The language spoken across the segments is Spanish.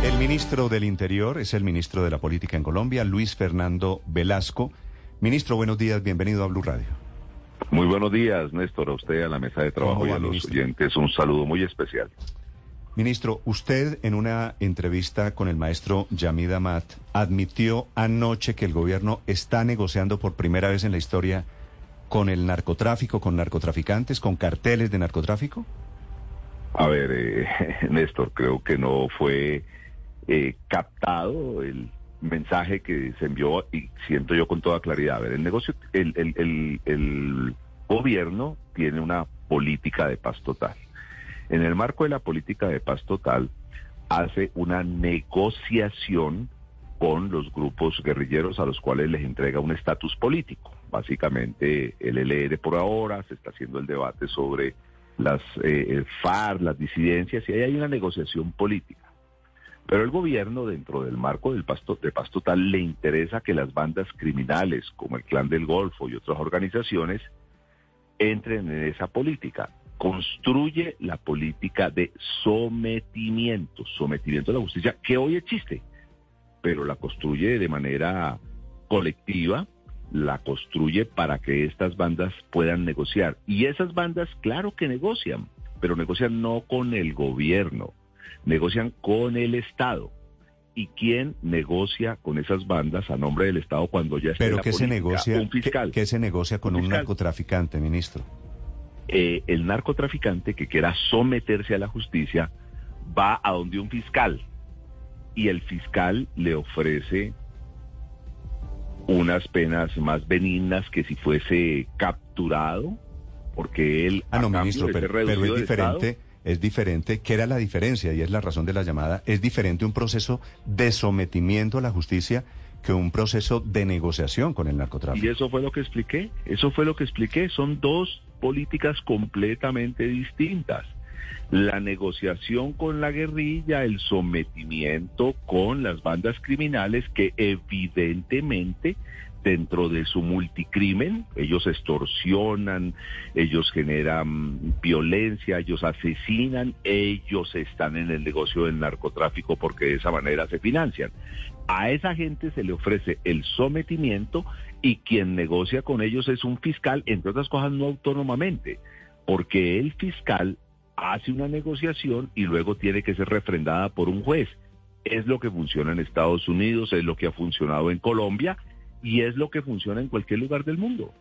El ministro del Interior es el ministro de la Política en Colombia, Luis Fernando Velasco. Ministro, buenos días, bienvenido a Blue Radio. Muy buenos días, Néstor, a usted, a la mesa de trabajo y a los oyentes. Un saludo muy especial. Ministro, usted en una entrevista con el maestro Yamid Amat admitió anoche que el gobierno está negociando por primera vez en la historia con el narcotráfico, con narcotraficantes, con carteles de narcotráfico. A ver, eh, Néstor, creo que no fue eh, captado el mensaje que se envió y siento yo con toda claridad. A ver, el negocio, el, el, el gobierno tiene una política de paz total en el marco de la política de paz total, hace una negociación con los grupos guerrilleros a los cuales les entrega un estatus político. Básicamente el LR por ahora, se está haciendo el debate sobre las eh, FARC, las disidencias, y ahí hay una negociación política. Pero el gobierno, dentro del marco del pasto, de paz total, le interesa que las bandas criminales, como el Clan del Golfo y otras organizaciones, entren en esa política construye la política de sometimiento, sometimiento a la justicia, que hoy existe, pero la construye de manera colectiva, la construye para que estas bandas puedan negociar. Y esas bandas, claro que negocian, pero negocian no con el gobierno, negocian con el Estado. ¿Y quién negocia con esas bandas a nombre del Estado cuando ya está ¿Pero qué se negocia? Un fiscal. ¿Qué, se negocia con un narcotraficante, ministro? Eh, el narcotraficante que quiera someterse a la justicia va a donde un fiscal y el fiscal le ofrece unas penas más benignas que si fuese capturado, porque él... Ah, no, ministro, pero, es diferente, es diferente. ¿Qué era la diferencia? Y es la razón de la llamada. Es diferente un proceso de sometimiento a la justicia que un proceso de negociación con el narcotráfico. Y eso fue lo que expliqué, eso fue lo que expliqué, son dos políticas completamente distintas. La negociación con la guerrilla, el sometimiento con las bandas criminales que evidentemente dentro de su multicrimen, ellos extorsionan, ellos generan violencia, ellos asesinan, ellos están en el negocio del narcotráfico porque de esa manera se financian. A esa gente se le ofrece el sometimiento y quien negocia con ellos es un fiscal, entre otras cosas no autónomamente, porque el fiscal hace una negociación y luego tiene que ser refrendada por un juez. Es lo que funciona en Estados Unidos, es lo que ha funcionado en Colombia y es lo que funciona en cualquier lugar del mundo.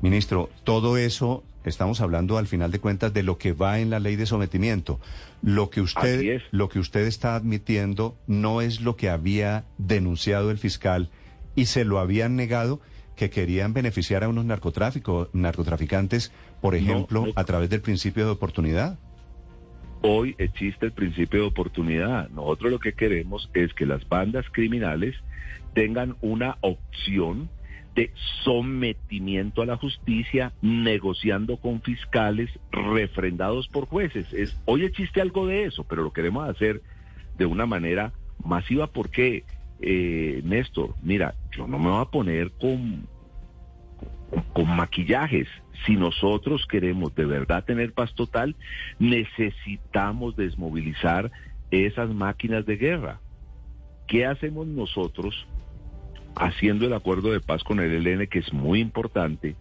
Ministro, todo eso estamos hablando al final de cuentas de lo que va en la ley de sometimiento. Lo que usted lo que usted está admitiendo no es lo que había denunciado el fiscal y se lo habían negado que querían beneficiar a unos narcotráficos, narcotraficantes, por ejemplo, a través del principio de oportunidad. Hoy existe el principio de oportunidad. Nosotros lo que queremos es que las bandas criminales tengan una opción de sometimiento a la justicia, negociando con fiscales, refrendados por jueces. Es, hoy existe algo de eso, pero lo queremos hacer de una manera masiva porque, eh, Néstor, mira, yo no me voy a poner con, con maquillajes. Si nosotros queremos de verdad tener paz total, necesitamos desmovilizar esas máquinas de guerra. ¿Qué hacemos nosotros haciendo el acuerdo de paz con el ELN, que es muy importante?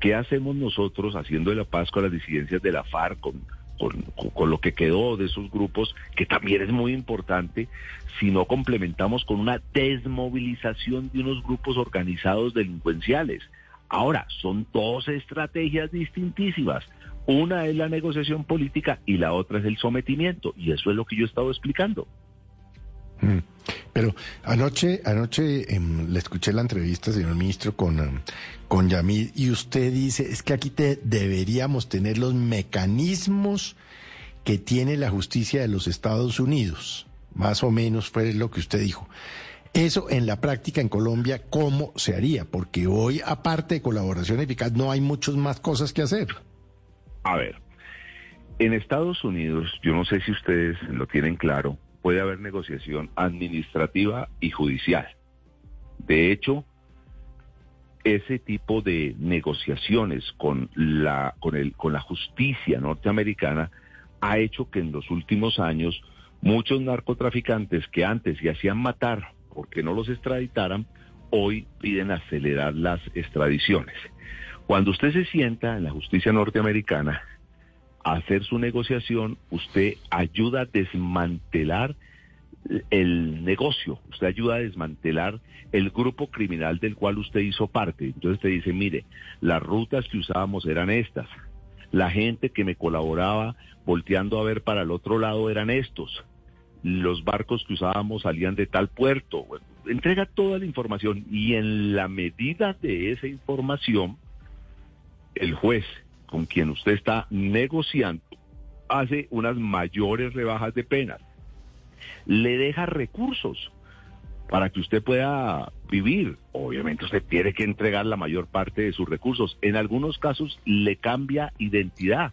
¿Qué hacemos nosotros haciendo la paz con las disidencias de la FARC, con, con, lo que quedó de esos grupos, que también es muy importante, si no complementamos con una desmovilización de unos grupos organizados delincuenciales. Ahora, son dos estrategias distintísimas. Una es la negociación política y la otra es el sometimiento. Y eso es lo que yo he estado explicando. Mm. Pero anoche, anoche em, le escuché la entrevista, señor ministro, con, em, con Yamid, y usted dice, es que aquí te, deberíamos tener los mecanismos que tiene la justicia de los Estados Unidos. Más o menos fue lo que usted dijo. Eso en la práctica en Colombia, ¿cómo se haría? Porque hoy, aparte de colaboración eficaz, no hay muchas más cosas que hacer. A ver, en Estados Unidos, yo no sé si ustedes lo tienen claro, puede haber negociación administrativa y judicial. De hecho, ese tipo de negociaciones con la, con el, con la justicia norteamericana ha hecho que en los últimos años Muchos narcotraficantes que antes se hacían matar porque no los extraditaran, hoy piden acelerar las extradiciones. Cuando usted se sienta en la justicia norteamericana hacer su negociación, usted ayuda a desmantelar el negocio, usted ayuda a desmantelar el grupo criminal del cual usted hizo parte. Entonces usted dice, mire, las rutas que usábamos eran estas, la gente que me colaboraba volteando a ver para el otro lado eran estos, los barcos que usábamos salían de tal puerto. entrega toda la información y en la medida de esa información, el juez con quien usted está negociando hace unas mayores rebajas de penas le deja recursos para que usted pueda vivir. Obviamente usted tiene que entregar la mayor parte de sus recursos. En algunos casos le cambia identidad.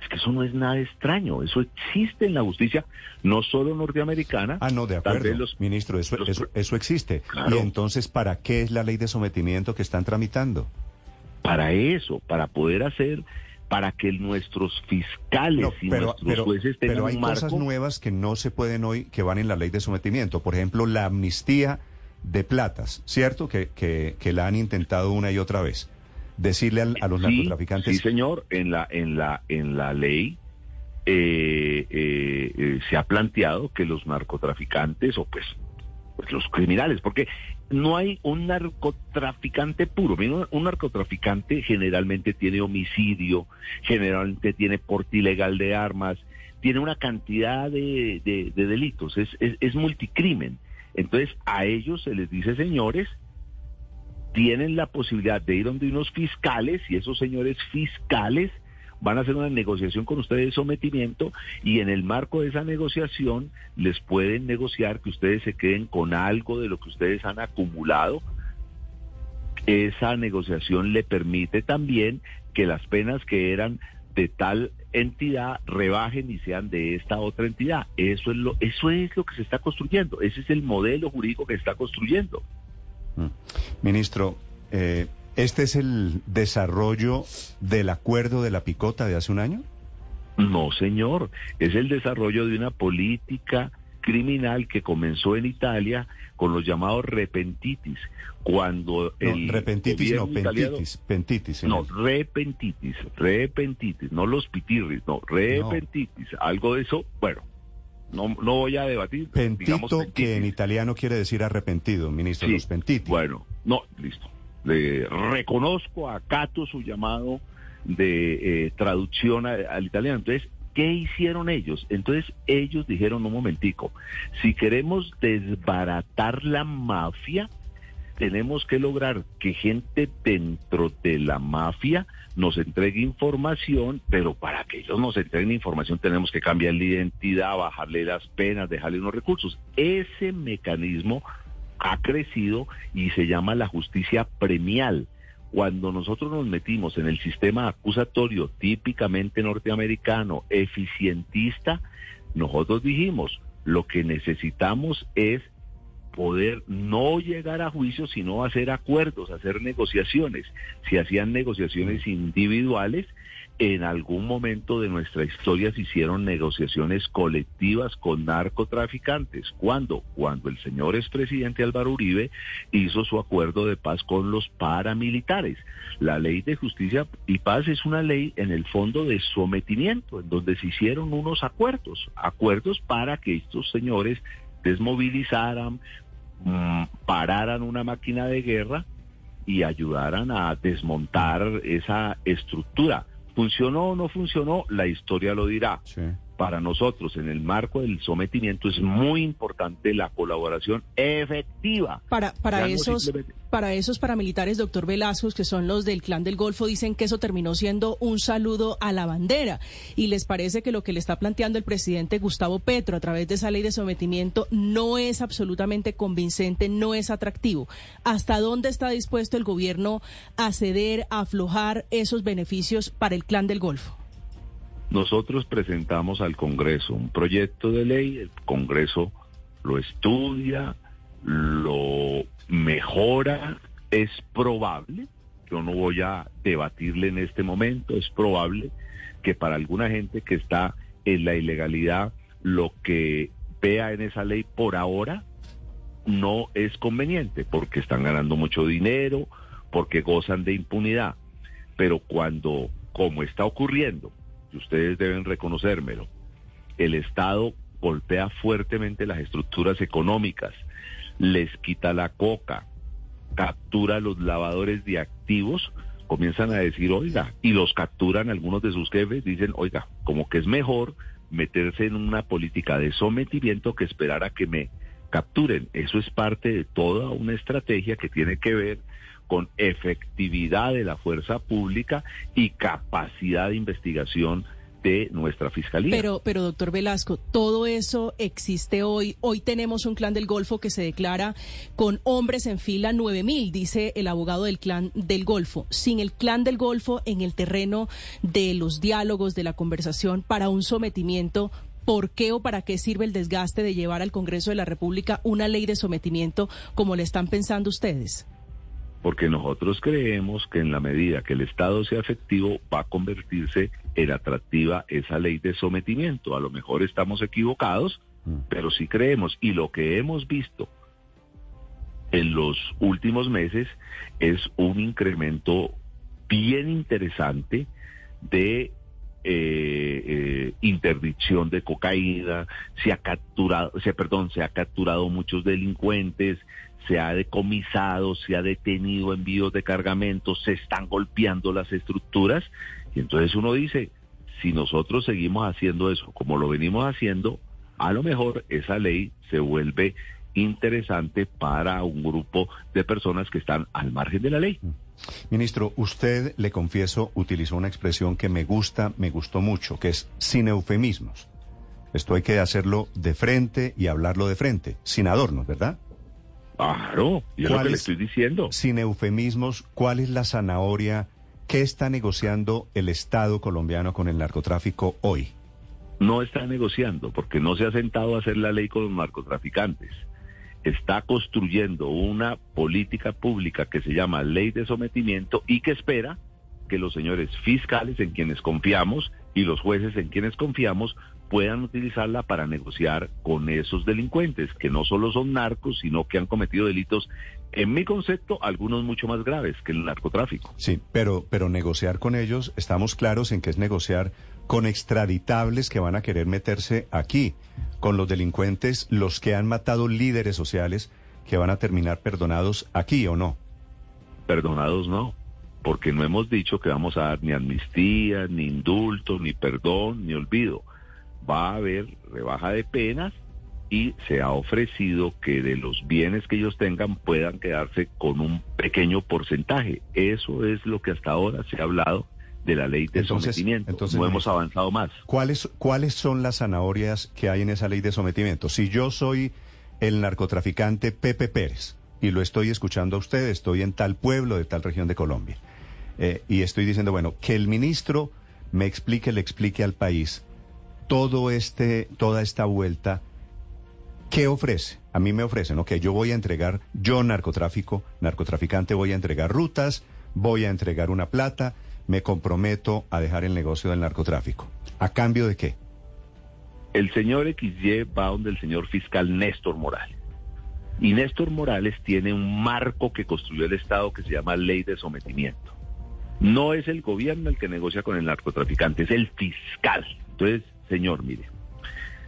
Es que eso no es nada extraño, eso existe en la justicia, no solo norteamericana. Ah, no, de acuerdo, ministro, eso, eso, existe. Y entonces, ¿para qué es la ley de sometimiento que están tramitando? Para eso, para poder hacer para que nuestros fiscales y nuestros jueces tengan pero hay cosas nuevas que no se pueden hoy que van en la ley de sometimiento. Por ejemplo, la amnistía de platas, ¿cierto? Que, que, la han intentado una y otra vez. Decirle a los narcotraficantes. Sí, señor, en la, en la, en la ley eh, eh, eh, se ha planteado que los narcotraficantes o pues, pues los criminales, porque no hay un narcotraficante puro. Un narcotraficante generalmente tiene homicidio, generalmente tiene porte ilegal de armas, tiene una cantidad de, delitos, es, es, multicrimen. Entonces a ellos se les dice, señores, tienen la posibilidad de ir donde unos fiscales y esos señores fiscales van a hacer una negociación con ustedes de sometimiento y en el marco de esa negociación les pueden negociar que ustedes se queden con algo de lo que ustedes han acumulado. Esa negociación le permite también que las penas que eran de tal entidad rebajen y sean de esta otra entidad. Eso es lo, eso es lo que se está construyendo. Ese es el modelo jurídico que se está construyendo. Mm. Ministro, eh, ¿Este es el desarrollo del acuerdo de la picota de hace un año? No, señor. Es el desarrollo de una política criminal que comenzó en Italia con los llamados repentitis. Cuando el repentitis no, pentitis, pentitis. No, repentitis, repentitis, no los pitirris, no, repentitis. Algo de eso, bueno, no, no voy a debatir. Pentito, que en italiano quiere decir arrepentido, ministro, los pentitis. Bueno, no, listo reconozco, acato su llamado de eh, traducción al italiano. Entonces, ¿qué hicieron ellos? Entonces ellos dijeron un momentico, si queremos desbaratar la mafia, tenemos que lograr que gente dentro de la mafia nos entregue información, pero para que ellos nos entreguen información tenemos que cambiar la identidad, bajarle las penas, dejarle unos recursos. Ese mecanismo ha crecido y se llama la justicia premial. Cuando nosotros nos metimos en el sistema acusatorio típicamente norteamericano, eficientista, nosotros dijimos, lo que necesitamos es poder no llegar a juicio, sino hacer acuerdos, hacer negociaciones. Si hacían negociaciones individuales, en algún momento de nuestra historia se hicieron negociaciones colectivas con narcotraficantes. ¿Cuándo? Cuando el señor expresidente Álvaro Uribe hizo su acuerdo de paz con los paramilitares. La ley de justicia y paz es una ley en el fondo de sometimiento, en donde se hicieron unos acuerdos, acuerdos para que estos señores desmovilizaran, mm, pararan una máquina de guerra y ayudaran a desmontar esa estructura. ¿Funcionó o no funcionó? La historia lo dirá. Para nosotros, en el marco del sometimiento, es muy importante la colaboración efectiva. Para, para, esos, para esos paramilitares, doctor Velasco, que son los del Clan del Golfo, dicen que eso terminó siendo un saludo a la bandera. ¿Y les parece que lo que le está planteando el presidente Gustavo Petro a través de esa ley de sometimiento no es absolutamente convincente, no es atractivo? ¿Hasta dónde está dispuesto el gobierno a ceder, a aflojar esos beneficios para el Clan del Golfo? Nosotros presentamos al Congreso un proyecto de ley, el Congreso lo estudia, lo mejora, es probable, yo no voy a debatirle en este momento, es probable que para alguna gente que está en la ilegalidad lo que vea en esa ley por ahora no es conveniente, porque están ganando mucho dinero, porque gozan de impunidad. Pero cuando, como está ocurriendo, y ustedes deben reconocérmelo, el Estado golpea fuertemente las estructuras económicas, les quita la coca, captura los lavadores de activos, comienzan a decir, oiga, y los capturan algunos de sus jefes, dicen, oiga, como que es mejor meterse en una política de sometimiento que esperar a que me capturen. Eso es parte de toda una estrategia que tiene que ver con efectividad de la fuerza pública y capacidad de investigación de nuestra fiscalía. Pero, pero doctor Velasco, todo eso existe hoy. Hoy tenemos un clan del Golfo que se declara con hombres en fila 9000, dice el abogado del clan del Golfo. Sin el clan del Golfo en el terreno de los diálogos, de la conversación para un sometimiento, ¿por qué o para qué sirve el desgaste de llevar al Congreso de la República una ley de sometimiento como le están pensando ustedes? porque nosotros creemos que en la medida que el Estado sea efectivo va a convertirse en atractiva esa ley de sometimiento. A lo mejor estamos equivocados, mm. pero sí creemos. Y lo que hemos visto en los últimos meses es un incremento bien interesante de eh, eh, interdicción de cocaína, se ha capturado, se, perdón, se ha capturado muchos delincuentes, se ha decomisado, se ha detenido envíos de cargamentos, se están golpeando las estructuras. Y entonces uno dice, si nosotros seguimos haciendo eso como lo venimos haciendo, a lo mejor esa ley se vuelve interesante para un grupo de personas que están al margen de la ley. Ministro, usted, le confieso, utilizó una expresión que me gusta, me gustó mucho, que es sin eufemismos. Esto hay que hacerlo de frente y hablarlo de frente, sin adornos, ¿verdad? Claro, yo es lo que le estoy diciendo. Sin eufemismos, ¿cuál es la zanahoria? ¿Qué está negociando el Estado colombiano con el narcotráfico hoy? No está negociando porque no se ha sentado a hacer la ley con los narcotraficantes. Está construyendo una política pública que se llama ley de sometimiento y que espera que los señores fiscales en quienes confiamos y los jueces en quienes confiamos puedan utilizarla para negociar con esos delincuentes, que no solo son narcos, sino que han cometido delitos, en mi concepto, algunos mucho más graves que el narcotráfico. Sí, pero, pero negociar con ellos, estamos claros en que es negociar con extraditables que van a querer meterse aquí, con los delincuentes, los que han matado líderes sociales, que van a terminar perdonados aquí o no. Perdonados no porque no hemos dicho que vamos a dar ni amnistía, ni indulto, ni perdón, ni olvido va a haber rebaja de penas y se ha ofrecido que de los bienes que ellos tengan puedan quedarse con un pequeño porcentaje. Eso es lo que hasta ahora se ha hablado de la ley de sometimiento. Entonces, no hemos avanzado más. ¿Cuáles, ¿Cuáles son las zanahorias que hay en esa ley de sometimiento? Si yo soy el narcotraficante Pepe Pérez y lo estoy escuchando a usted, estoy en tal pueblo de tal región de Colombia eh, y estoy diciendo, bueno, que el ministro me explique, le explique al país todo este, toda esta vuelta, ¿qué ofrece? A mí me ofrecen, ok, yo voy a entregar, yo narcotráfico, narcotraficante, voy a entregar rutas, voy a entregar una plata, me comprometo a dejar el negocio del narcotráfico. ¿A cambio de qué? El señor XY va donde el señor fiscal Néstor Morales. Y Néstor Morales tiene un marco que construyó el Estado que se llama Ley de Sometimiento. No es el gobierno el que negocia con el narcotraficante, es el fiscal. Entonces, señor, mire,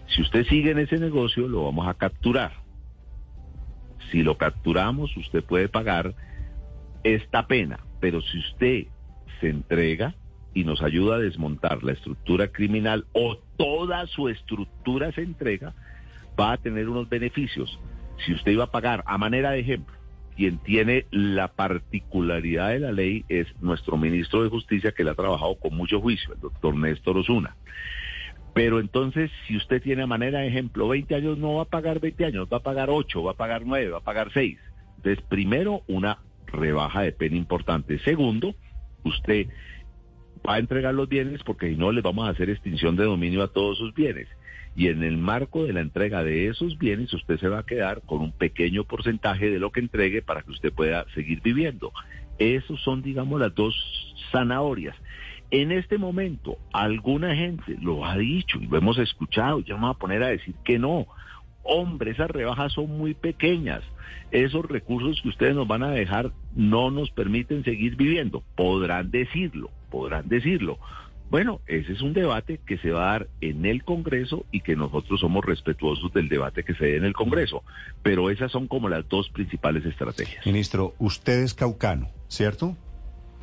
si usted sigue en ese negocio, lo vamos a capturar. Si lo capturamos, usted puede pagar esta pena, pero si usted se entrega y nos ayuda a desmontar la estructura criminal o toda su estructura se entrega, va a tener unos beneficios. Si usted iba a pagar, a manera de ejemplo, quien tiene la particularidad de la ley es nuestro ministro de Justicia, que le ha trabajado con mucho juicio, el doctor Néstor Osuna. Pero entonces, si usted tiene manera ejemplo 20 años, no va a pagar 20 años, va a pagar 8, va a pagar 9, va a pagar 6. Entonces, primero, una rebaja de pena importante. Segundo, usted va a entregar los bienes porque si no, les vamos a hacer extinción de dominio a todos sus bienes. Y en el marco de la entrega de esos bienes, usted se va a quedar con un pequeño porcentaje de lo que entregue para que usted pueda seguir viviendo. Esos son, digamos, las dos zanahorias. En este momento, alguna gente lo ha dicho y lo hemos escuchado, ya vamos a poner a decir que no. Hombre, esas rebajas son muy pequeñas. Esos recursos que ustedes nos van a dejar no nos permiten seguir viviendo. Podrán decirlo, podrán decirlo. Bueno, ese es un debate que se va a dar en el Congreso y que nosotros somos respetuosos del debate que se dé en el Congreso. Pero esas son como las dos principales estrategias. Ministro, usted es caucano, ¿cierto?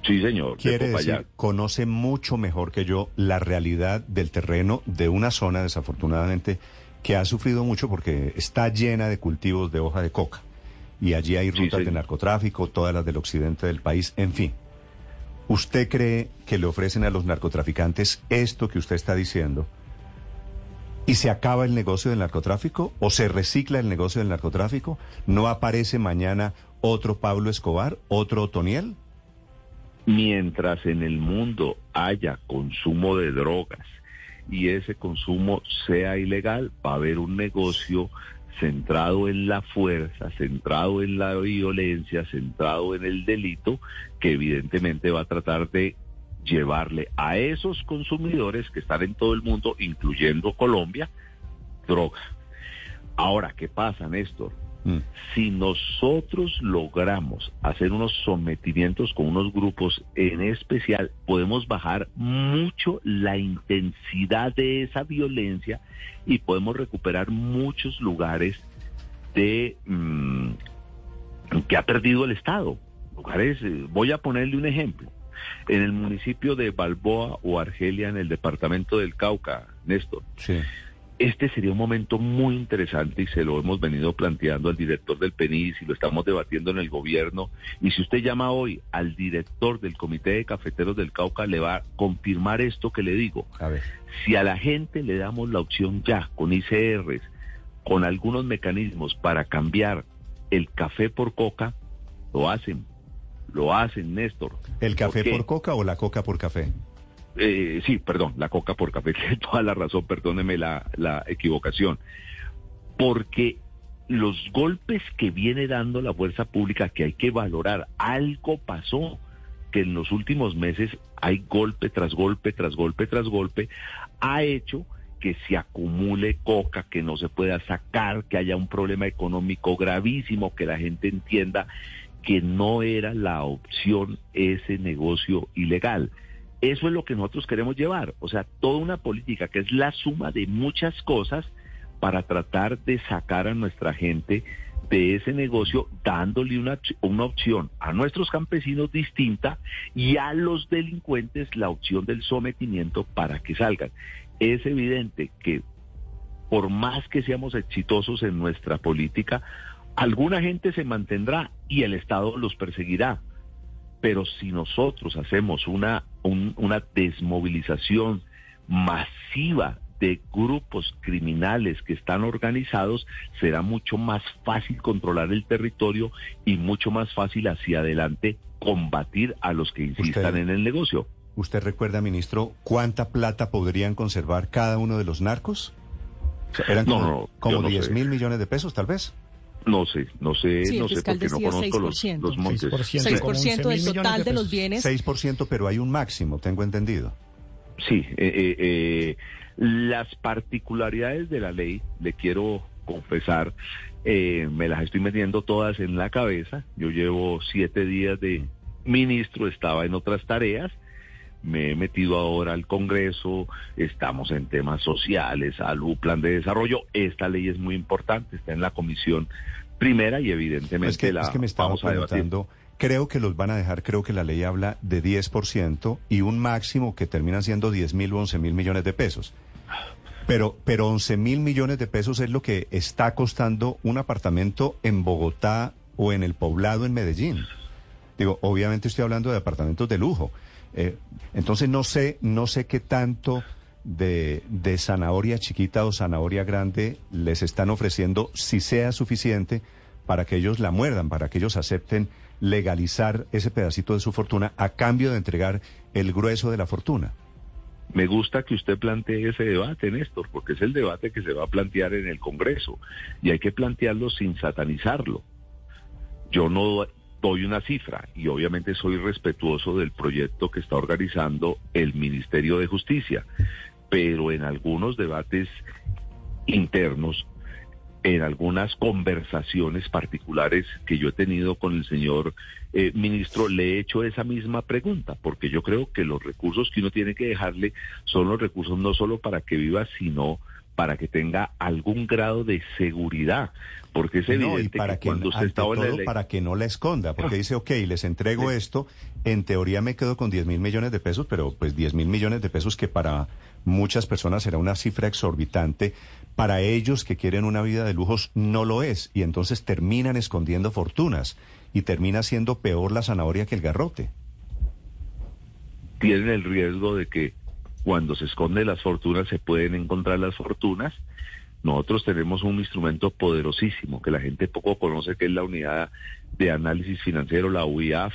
Sí, señor. Quiere decir, conoce mucho mejor que yo la realidad del terreno de una zona, desafortunadamente, que ha sufrido mucho porque está llena de cultivos de hoja de coca. Y allí hay rutas de narcotráfico, todas las del occidente del país, en fin. ¿Usted cree que le ofrecen a los narcotraficantes esto que usted está diciendo? ¿Y se acaba el negocio del narcotráfico? ¿O se recicla el negocio del narcotráfico? ¿No aparece mañana otro Pablo Escobar, otro Otoniel? Mientras en el mundo haya consumo de drogas y ese consumo sea ilegal, va a haber un negocio centrado en la fuerza, centrado en la violencia, centrado en el delito, que evidentemente va a tratar de llevarle a esos consumidores que están en todo el mundo, incluyendo Colombia, droga. Ahora, ¿qué pasa, Néstor? Mm. Si nosotros logramos hacer unos sometimientos con unos grupos en especial, podemos bajar mucho la intensidad de esa violencia y podemos recuperar muchos lugares de mm, que ha perdido el Estado. Lugares, eh, voy a ponerle un ejemplo. En el municipio de Balboa o Argelia, en el departamento del Cauca, Néstor. Sí este sería un momento muy interesante y se lo hemos venido planteando al director del PENIS y lo estamos debatiendo en el gobierno. Y si usted llama hoy al director del Comité de Cafeteros del Cauca, le va a confirmar esto que le digo. A ver. Si a la gente le damos la opción ya, con ICRs, con algunos mecanismos para cambiar el café por coca, lo hacen. Lo hacen, Néstor. ¿El café por coca o la coca por café? Eh, sí, perdón, la coca por café, tiene toda la razón, perdóneme la, la equivocación. Porque los golpes que viene dando la fuerza pública, que hay que valorar, algo pasó, que en los últimos meses hay golpe tras golpe, tras golpe, tras golpe, ha hecho que se acumule coca, que no se pueda sacar, que haya un problema económico gravísimo, que la gente entienda que no era la opción ese negocio ilegal. Eso es lo que nosotros queremos llevar, o sea, toda una política que es la suma de muchas cosas para tratar de sacar a nuestra gente de ese negocio, dándole una, una opción a nuestros campesinos distinta y a los delincuentes la opción del sometimiento para que salgan. Es evidente que por más que seamos exitosos en nuestra política, alguna gente se mantendrá y el Estado los perseguirá. Pero si nosotros hacemos una, una desmovilización masiva de grupos criminales que están organizados, será mucho más fácil controlar el territorio y mucho más fácil hacia adelante combatir a los que insistan en el negocio. ¿Usted recuerda, ministro, cuánta plata podrían conservar cada uno de los narcos? eran como, como 10 mil millones de pesos, tal vez. No sé, no sé, no sé porque no conozco los, los, montes. 6%, 6% del total de, los bienes. 6%, pero hay un máximo, tengo entendido. Sí, eh, eh, eh, las particularidades de la ley, le quiero confesar, me las estoy metiendo todas en la cabeza. Yo llevo siete días de ministro, estaba en otras tareas me he metido ahora al Congreso, estamos en temas sociales, salud, plan de desarrollo. Esta ley es muy importante, está en la comisión primera y evidentemente es que, la es que me estamos preguntando. Creo que los van a dejar, creo que la ley habla de 10% y un máximo que termina siendo 10 mil o 11 mil millones de pesos. Pero, pero 11 mil millones de pesos es lo que está costando un apartamento en Bogotá o en el poblado en Medellín. Digo, obviamente estoy hablando de apartamentos de lujo. Eh, entonces no sé, no sé qué tanto de, de, zanahoria chiquita o zanahoria grande les están ofreciendo, si sea suficiente para que ellos la muerdan, para que ellos acepten legalizar ese pedacito de su fortuna a cambio de entregar el grueso de la fortuna. Me gusta que usted plantee ese debate, Néstor, porque es el debate que se va a plantear en el Congreso y hay que plantearlo sin satanizarlo. Yo no doy una cifra y obviamente soy respetuoso del proyecto que está organizando el Ministerio de Justicia, pero en algunos debates internos, en algunas conversaciones particulares que yo he tenido con el señor eh, ministro, le he hecho esa misma pregunta, porque yo creo que los recursos que uno tiene que dejarle son los recursos no solo para que viva, sino que tenga algún grado de seguridad. Porque es evidente para que, cuando usted está para que no la esconda, porque ah. dice, ok, les entrego esto, en teoría me quedo con 10 mil millones de pesos, pero pues 10 mil millones de pesos que para muchas personas será una cifra exorbitante, para ellos que quieren una vida de lujos no lo es, y entonces terminan escondiendo fortunas, y termina siendo peor la zanahoria que el garrote. Tienen el riesgo de que cuando se esconden las fortunas se pueden encontrar las fortunas. Nosotros tenemos un instrumento poderosísimo que la gente poco conoce, que es la unidad de análisis financiero, la UIAF,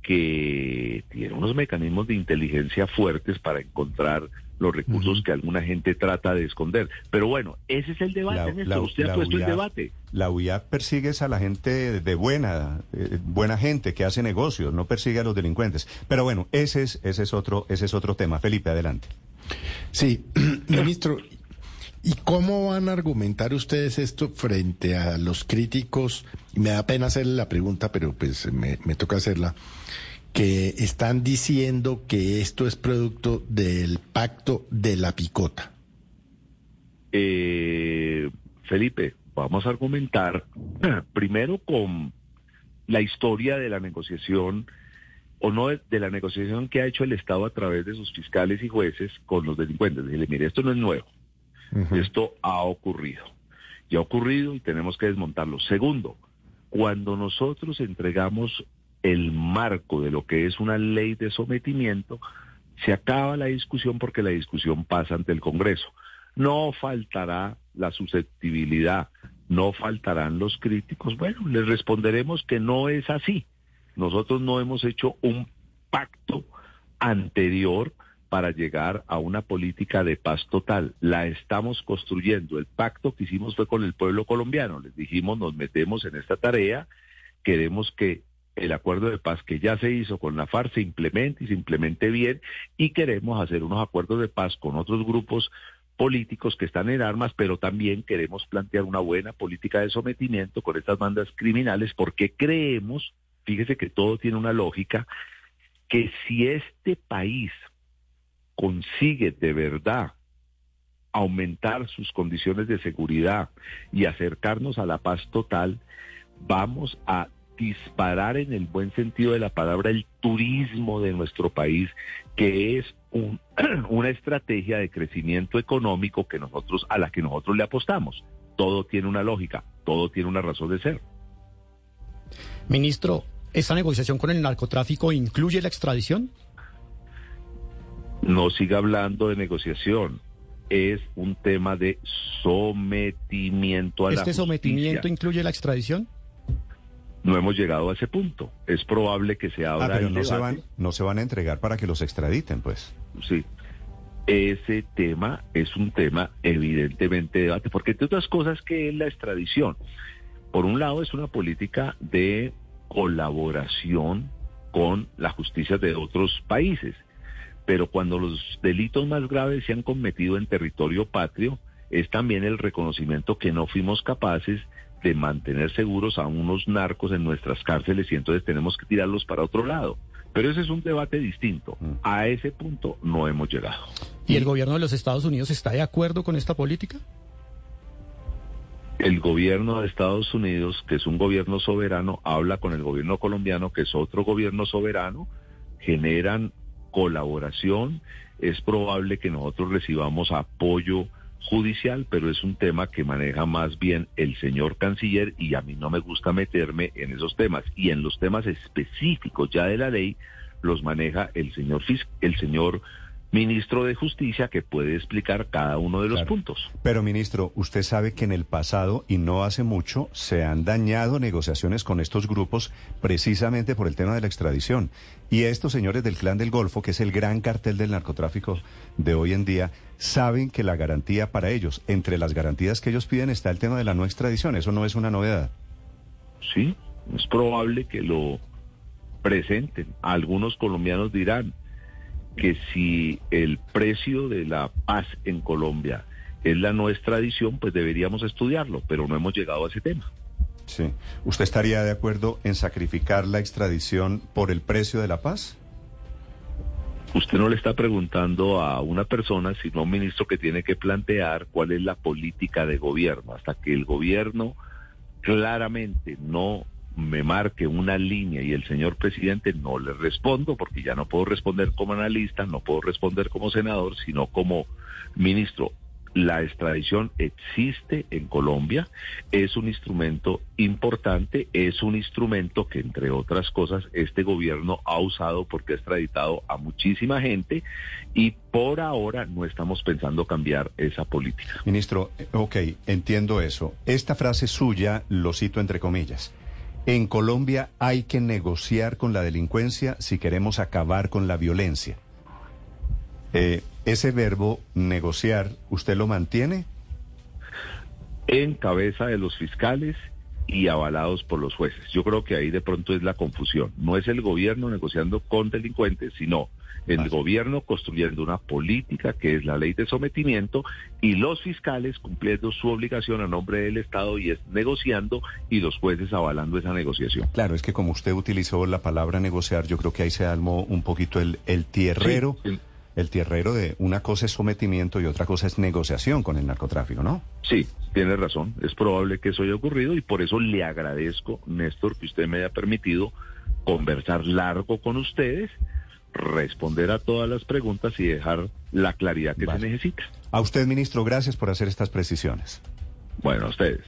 que tiene unos mecanismos de inteligencia fuertes para encontrar los recursos que alguna gente trata de esconder. Pero bueno, ese es el debate, la, Usted ha puesto el debate. La UIAF persigue a la gente de buena, eh, buena gente que hace negocios, no persigue a los delincuentes. Pero bueno, ese es, ese es otro, ese es otro tema. Felipe, adelante. Sí, ministro, ¿y cómo van a argumentar ustedes esto frente a los críticos? me da pena hacerle la pregunta, pero pues me, me toca hacerla que están diciendo que esto es producto del pacto de la picota. Eh, Felipe, vamos a argumentar primero con la historia de la negociación o no de, la negociación que ha hecho el Estado a través de sus fiscales y jueces con los delincuentes. Dile, mire, esto no es nuevo. Esto ha ocurrido. Ya ha ocurrido y tenemos que desmontarlo. Segundo, cuando nosotros entregamos el marco de lo que es una ley de sometimiento, se acaba la discusión porque la discusión pasa ante el Congreso. No faltará la susceptibilidad, no faltarán los críticos. Bueno, les responderemos que no es así. Nosotros no hemos hecho un pacto anterior para llegar a una política de paz total. La estamos construyendo. El pacto que hicimos fue con el pueblo colombiano. Les dijimos, nos metemos en esta tarea, queremos que el acuerdo de paz que ya se hizo con la FARC se implemente y se implemente bien y queremos hacer unos acuerdos de paz con otros grupos políticos que están en armas, pero también queremos plantear una buena política de sometimiento con estas bandas criminales porque creemos, fíjese que todo tiene una lógica, que si este país consigue de verdad aumentar sus condiciones de seguridad y acercarnos a la paz total, vamos a disparar en el buen sentido de la palabra el turismo de nuestro país, que es una estrategia de crecimiento económico que nosotros a la que nosotros le apostamos. Todo tiene una lógica, todo tiene una razón de ser. Ministro, ¿esta negociación con el narcotráfico incluye la extradición? No siga hablando de negociación. Es un tema de sometimiento a la ¿Este sometimiento incluye la extradición? No hemos llegado a ese punto. Es probable que se abra ah, pero no se van no se van a entregar para que los extraditen, pues. Sí. Ese tema es un tema evidentemente de debate, porque entre otras cosas que es la extradición. Por un lado es una política de colaboración con la justicia de otros países, pero cuando los delitos más graves se han cometido en territorio patrio, es también el reconocimiento que no fuimos capaces de mantener seguros a unos narcos en nuestras cárceles y entonces tenemos que tirarlos para otro lado. Pero ese es un debate distinto. Mm. A ese punto no hemos llegado. ¿Y el gobierno de los Estados Unidos está de acuerdo con esta política? El gobierno de Estados Unidos, que es un gobierno soberano, habla con el gobierno colombiano, que es otro gobierno soberano, generan colaboración. Es probable que nosotros recibamos apoyo judicial, pero es un tema que maneja más bien el señor canciller y a mí no me gusta meterme en esos temas. Y en los temas específicos ya de la ley los maneja el señor el señor ministro de Justicia que puede explicar cada uno de los puntos. Pero ministro, usted sabe que en el pasado y no hace mucho se han dañado negociaciones con estos grupos precisamente por el tema de la extradición. Y estos señores del Clan del Golfo, que es el gran cartel del narcotráfico de hoy en día, saben que la garantía para ellos, entre las garantías que ellos piden está el tema de la no extradición. Eso no es una novedad. Sí, Es probable que lo presenten. Algunos colombianos dirán que si el precio de la paz en Colombia es la no extradición, pues deberíamos estudiarlo, pero no hemos llegado a ese tema. Sí. ¿Usted estaría de acuerdo en sacrificar la extradición por el precio de la paz? Usted no le está preguntando a una persona, sino a un ministro que tiene que plantear cuál es la política de gobierno. Hasta que el gobierno claramente no me marque una línea y el señor presidente no le respondo porque ya no puedo responder como analista, no puedo responder como senador, sino como ministro la extradición existe en Colombia, es un instrumento importante, es un instrumento que, entre otras cosas, este gobierno ha usado porque ha extraditado a muchísima gente y por ahora no estamos pensando cambiar esa política. Ministro, ok, entiendo eso. Esta frase suya lo cito entre comillas. En Colombia hay que negociar con la delincuencia si queremos acabar con la violencia. Eh, ese verbo negociar, ¿usted lo mantiene? En cabeza de los fiscales y avalados por los jueces. Yo creo que ahí de pronto es la confusión. No es el gobierno negociando con delincuentes, sino el gobierno construyendo una política que es la ley de sometimiento y los fiscales cumpliendo su obligación a nombre del Estado y es negociando y los jueces avalando esa negociación. Claro, es que como usted utilizó la palabra negociar, yo creo que ahí se armó un poquito el, el tierrero el tierrero de una cosa es sometimiento y otra cosa es negociación con el narcotráfico, ¿no? Sí, tiene razón. Es probable que eso haya ocurrido y por eso le agradezco, Néstor, que usted me haya permitido conversar largo con ustedes, responder a todas las preguntas y dejar la claridad que se necesita. A usted, ministro, gracias por hacer estas precisiones. Bueno, a ustedes.